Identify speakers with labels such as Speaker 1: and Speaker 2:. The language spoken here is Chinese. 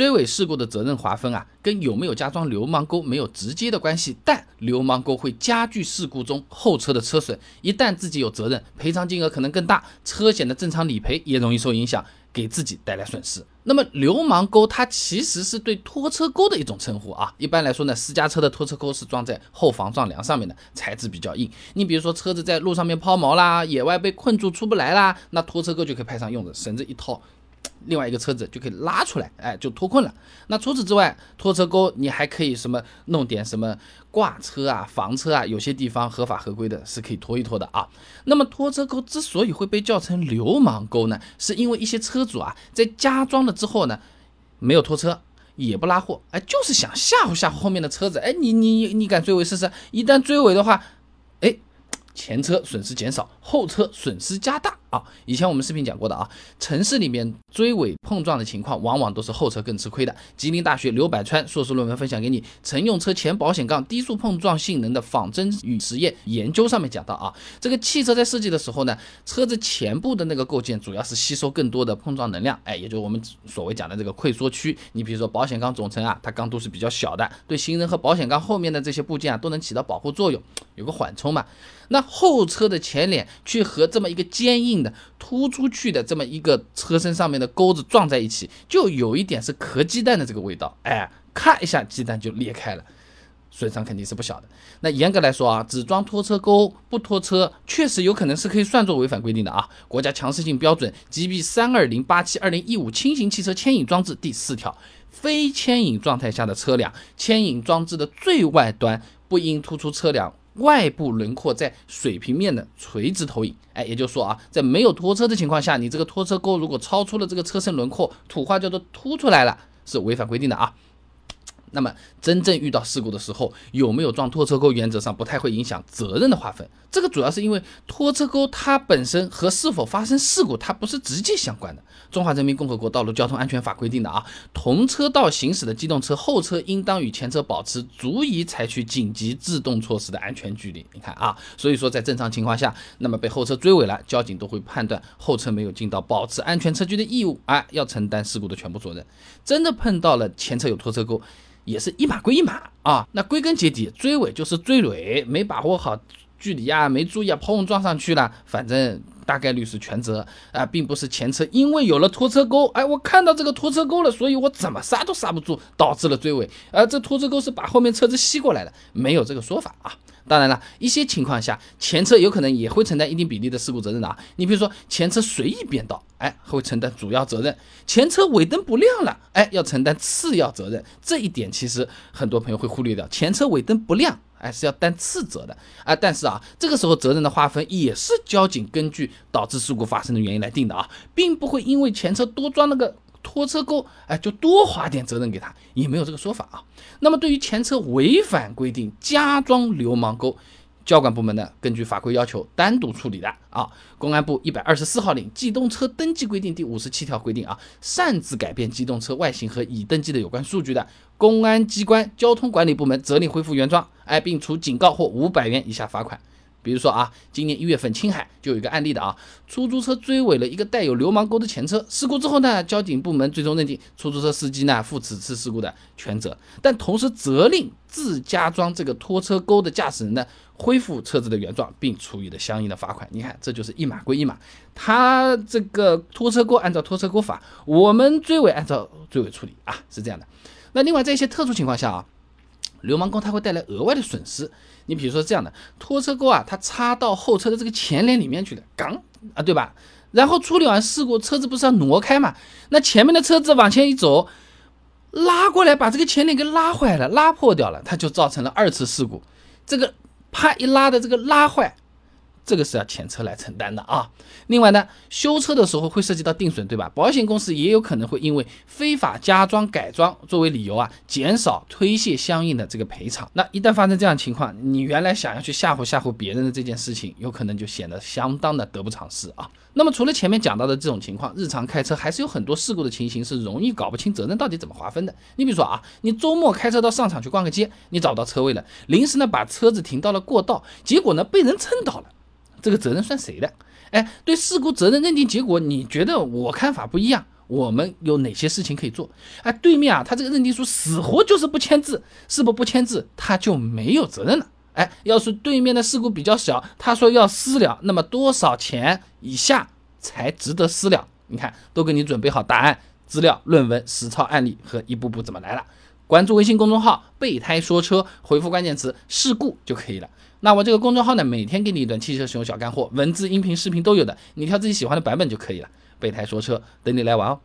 Speaker 1: 追尾事故的责任划分啊，跟有没有加装流氓钩没有直接的关系，但流氓钩会加剧事故中后车的车损，一旦自己有责任，赔偿金额可能更大，车险的正常理赔也容易受影响。给自己带来损失。那么流氓钩它其实是对拖车钩的一种称呼啊。一般来说呢，私家车的拖车钩是装在后防撞梁上面的，材质比较硬。你比如说车子在路上面抛锚啦，野外被困住出不来啦，那拖车钩就可以派上用场，绳子一套。另外一个车子就可以拉出来，哎，就脱困了。那除此之外，拖车钩你还可以什么弄点什么挂车啊、房车啊，有些地方合法合规的是可以拖一拖的啊。那么拖车钩之所以会被叫成流氓钩呢，是因为一些车主啊在加装了之后呢，没有拖车也不拉货，哎，就是想吓唬吓唬后面的车子，哎，你你你敢追尾试试？一旦追尾的话，哎。前车损失减少，后车损失加大啊！以前我们视频讲过的啊，城市里面追尾碰撞的情况，往往都是后车更吃亏的。吉林大学刘百川硕士论文分享给你，乘用车前保险杠低速碰撞性能的仿真与实验研究上面讲到啊，这个汽车在设计的时候呢，车子前部的那个构件主要是吸收更多的碰撞能量，哎，也就是我们所谓讲的这个溃缩区。你比如说保险杠总成啊，它刚度是比较小的，对行人和保险杠后面的这些部件啊，都能起到保护作用，有个缓冲嘛。那后车的前脸去和这么一个坚硬的突出去的这么一个车身上面的钩子撞在一起，就有一点是壳鸡蛋的这个味道，哎，咔一下鸡蛋就裂开了，损伤肯定是不小的。那严格来说啊，只装拖车钩不拖车，确实有可能是可以算作违反规定的啊。国家强制性标准 GB 三二零八七二零一五轻型汽车牵引装置第四条，非牵引状态下的车辆，牵引装置的最外端不应突出车辆。外部轮廓在水平面的垂直投影，哎，也就是说啊，在没有拖车的情况下，你这个拖车钩如果超出了这个车身轮廓，土话叫做凸出来了，是违反规定的啊。那么真正遇到事故的时候，有没有撞拖车钩，原则上不太会影响责任的划分。这个主要是因为拖车钩它本身和是否发生事故，它不是直接相关的。中华人民共和国道路交通安全法规定的啊，同车道行驶的机动车后车应当与前车保持足以采取紧急制动措施的安全距离。你看啊，所以说在正常情况下，那么被后车追尾了，交警都会判断后车没有尽到保持安全车距的义务，啊，要承担事故的全部责任。真的碰到了前车有拖车钩。也是一码归一码啊，那归根结底，追尾就是追尾，没把握好距离啊，没注意啊，碰撞上去了，反正大概率是全责啊，并不是前车因为有了拖车钩，哎，我看到这个拖车钩了，所以我怎么刹都刹不住，导致了追尾，而这拖车钩是把后面车子吸过来的，没有这个说法啊。当然了，一些情况下，前车有可能也会承担一定比例的事故责任的啊。你比如说前车随意变道，哎，会承担主要责任；前车尾灯不亮了，哎，要承担次要责任。这一点其实很多朋友会忽略掉，前车尾灯不亮，哎，是要担次责的啊。但是啊，这个时候责任的划分也是交警根据导致事故发生的原因来定的啊，并不会因为前车多装了个。拖车钩，哎，就多划点责任给他，也没有这个说法啊。那么对于前车违反规定加装流氓钩，交管部门呢，根据法规要求单独处理的啊。公安部一百二十四号令《机动车登记规定》第五十七条规定啊，擅自改变机动车外形和已登记的有关数据的，公安机关交通管理部门责令恢复原状，哎，并处警告或五百元以下罚款。比如说啊，今年一月份青海就有一个案例的啊，出租车追尾了一个带有流氓钩的前车，事故之后呢，交警部门最终认定出租车司机呢负此次事故的全责，但同时责令自家装这个拖车钩的驾驶人呢恢复车子的原状，并处以了相应的罚款。你看，这就是一码归一码，他这个拖车钩按照拖车钩法，我们追尾按照追尾处理啊，是这样的。那另外在一些特殊情况下啊。流氓工他会带来额外的损失，你比如说这样的拖车钩啊，它插到后车的这个前脸里面去了，刚啊，对吧？然后处理完事故，车子不是要挪开嘛？那前面的车子往前一走，拉过来把这个前脸给拉坏了，拉破掉了，它就造成了二次事故。这个啪一拉的这个拉坏。这个是要前车来承担的啊。另外呢，修车的时候会涉及到定损，对吧？保险公司也有可能会因为非法加装、改装作为理由啊，减少推卸相应的这个赔偿。那一旦发生这样情况，你原来想要去吓唬吓唬别人的这件事情，有可能就显得相当的得不偿失啊。那么除了前面讲到的这种情况，日常开车还是有很多事故的情形是容易搞不清责任到底怎么划分的。你比如说啊，你周末开车到商场去逛个街，你找到车位了，临时呢把车子停到了过道，结果呢被人蹭倒了。这个责任算谁的？哎，对事故责任认定结果，你觉得我看法不一样，我们有哪些事情可以做？哎，对面啊，他这个认定书死活就是不签字，是不不签字他就没有责任了。哎，要是对面的事故比较小，他说要私了，那么多少钱以下才值得私了？你看，都给你准备好答案、资料、论文、实操案例和一步步怎么来了。关注微信公众号“备胎说车”，回复关键词“事故”就可以了。那我这个公众号呢，每天给你一段汽车使用小干货，文字、音频、视频都有的，你挑自己喜欢的版本就可以了。备胎说车，等你来玩哦。